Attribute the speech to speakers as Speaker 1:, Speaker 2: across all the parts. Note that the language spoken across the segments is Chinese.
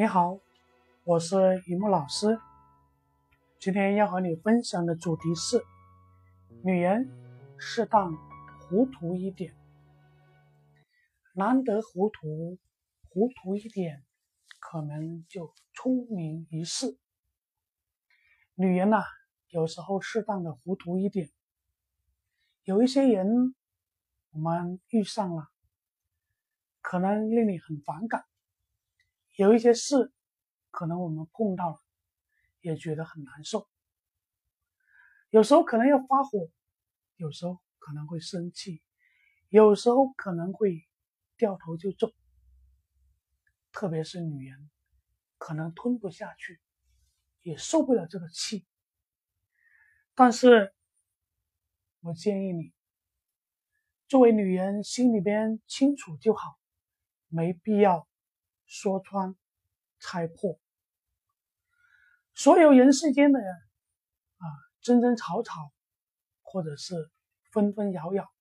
Speaker 1: 你好，我是雨木老师。今天要和你分享的主题是：女人适当糊涂一点，难得糊涂，糊涂一点，可能就聪明一世。女人呐，有时候适当的糊涂一点，有一些人我们遇上了，可能令你很反感。有一些事，可能我们碰到了，也觉得很难受。有时候可能要发火，有时候可能会生气，有时候可能会掉头就走。特别是女人，可能吞不下去，也受不了这个气。但是，我建议你，作为女人，心里边清楚就好，没必要。说穿、猜破，所有人世间的人啊争争吵吵，或者是纷纷扰扰，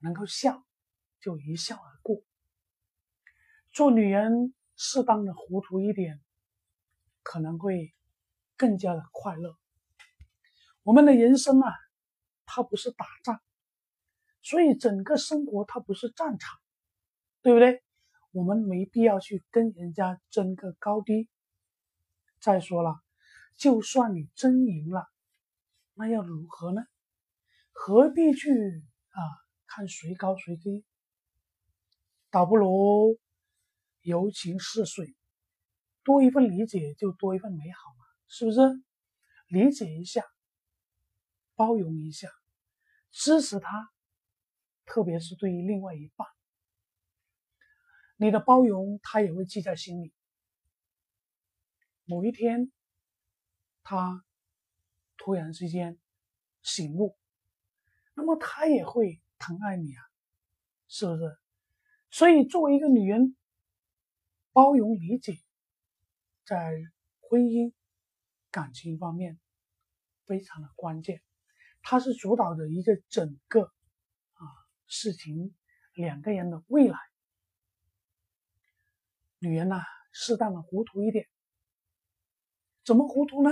Speaker 1: 能够笑就一笑而过。做女人适当的糊涂一点，可能会更加的快乐。我们的人生啊，它不是打仗，所以整个生活它不是战场，对不对？我们没必要去跟人家争个高低。再说了，就算你争赢了，那又如何呢？何必去啊看谁高谁低？倒不如柔情似水，多一份理解就多一份美好嘛，是不是？理解一下，包容一下，支持他，特别是对于另外一半。你的包容，他也会记在心里。某一天，他突然之间醒悟，那么他也会疼爱你啊，是不是？所以，作为一个女人，包容理解，在婚姻感情方面非常的关键，它是主导着一个整个啊事情两个人的未来。女人呐，适当的糊涂一点，怎么糊涂呢？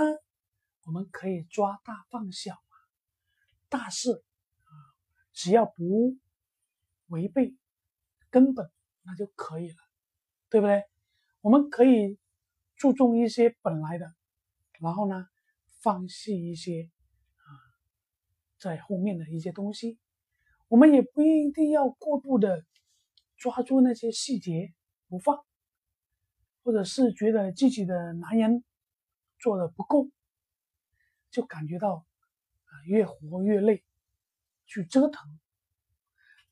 Speaker 1: 我们可以抓大放小嘛，大事啊，只要不违背根本，那就可以了，对不对？我们可以注重一些本来的，然后呢，放弃一些啊，在后面的一些东西。我们也不一定要过度的抓住那些细节不放。或者是觉得自己的男人做的不够，就感觉到啊越活越累，去折腾。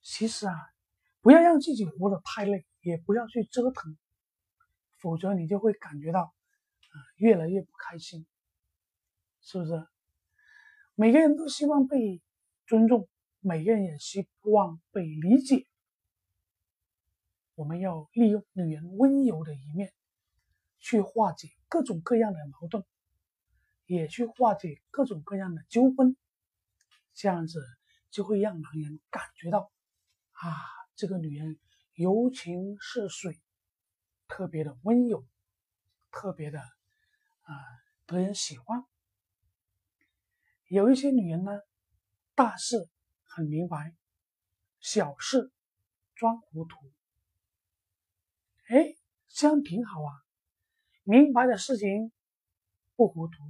Speaker 1: 其实啊，不要让自己活得太累，也不要去折腾，否则你就会感觉到啊越来越不开心，是不是？每个人都希望被尊重，每个人也希望被理解。我们要利用女人温柔的一面。去化解各种各样的矛盾，也去化解各种各样的纠纷，这样子就会让男人感觉到，啊，这个女人柔情似水，特别的温柔，特别的啊得人喜欢。有一些女人呢，大事很明白，小事装糊涂，哎，这样挺好啊。明白的事情不糊涂，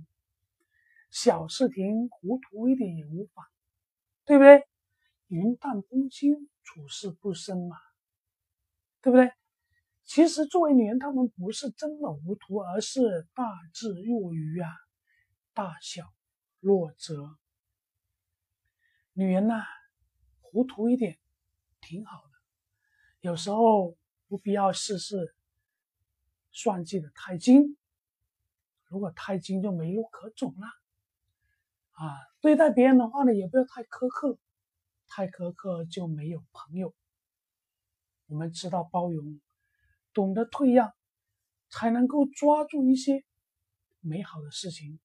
Speaker 1: 小事情糊涂一点也无妨，对不对？云淡风轻，处事不深嘛，对不对？其实作为女人，她们不是真的糊涂，而是大智若愚啊，大小若哲。女人呐，糊涂一点挺好的，有时候不必要事事。算计的太精，如果太精就没路可走了。啊，对待别人的话呢，也不要太苛刻，太苛刻就没有朋友。我们知道包容，懂得退让，才能够抓住一些美好的事情，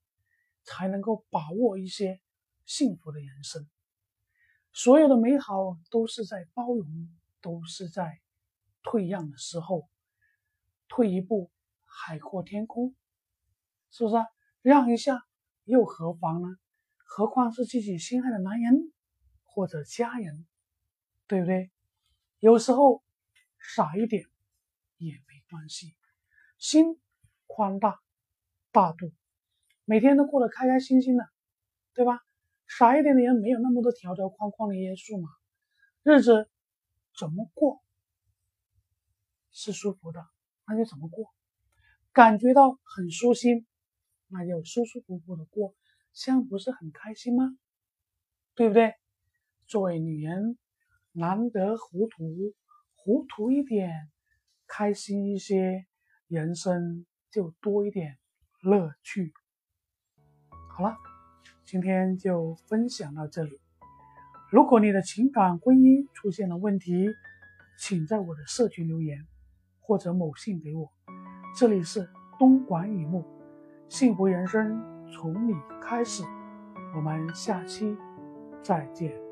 Speaker 1: 才能够把握一些幸福的人生。所有的美好都是在包容，都是在退让的时候。退一步海阔天空，是不是？让一下又何妨呢？何况是自己心爱的男人或者家人，对不对？有时候傻一点也没关系，心宽大大度，每天都过得开开心心的，对吧？傻一点的人没有那么多条条框框的约束嘛，日子怎么过是舒服的，那就怎么过，感觉到很舒心，那就舒舒服服的过，这样不是很开心吗？对不对？作为女人，难得糊涂，糊涂一点，开心一些，人生就多一点乐趣。好了。今天就分享到这里。如果你的情感婚姻出现了问题，请在我的社群留言，或者某信给我。这里是东莞雨木，幸福人生从你开始。我们下期再见。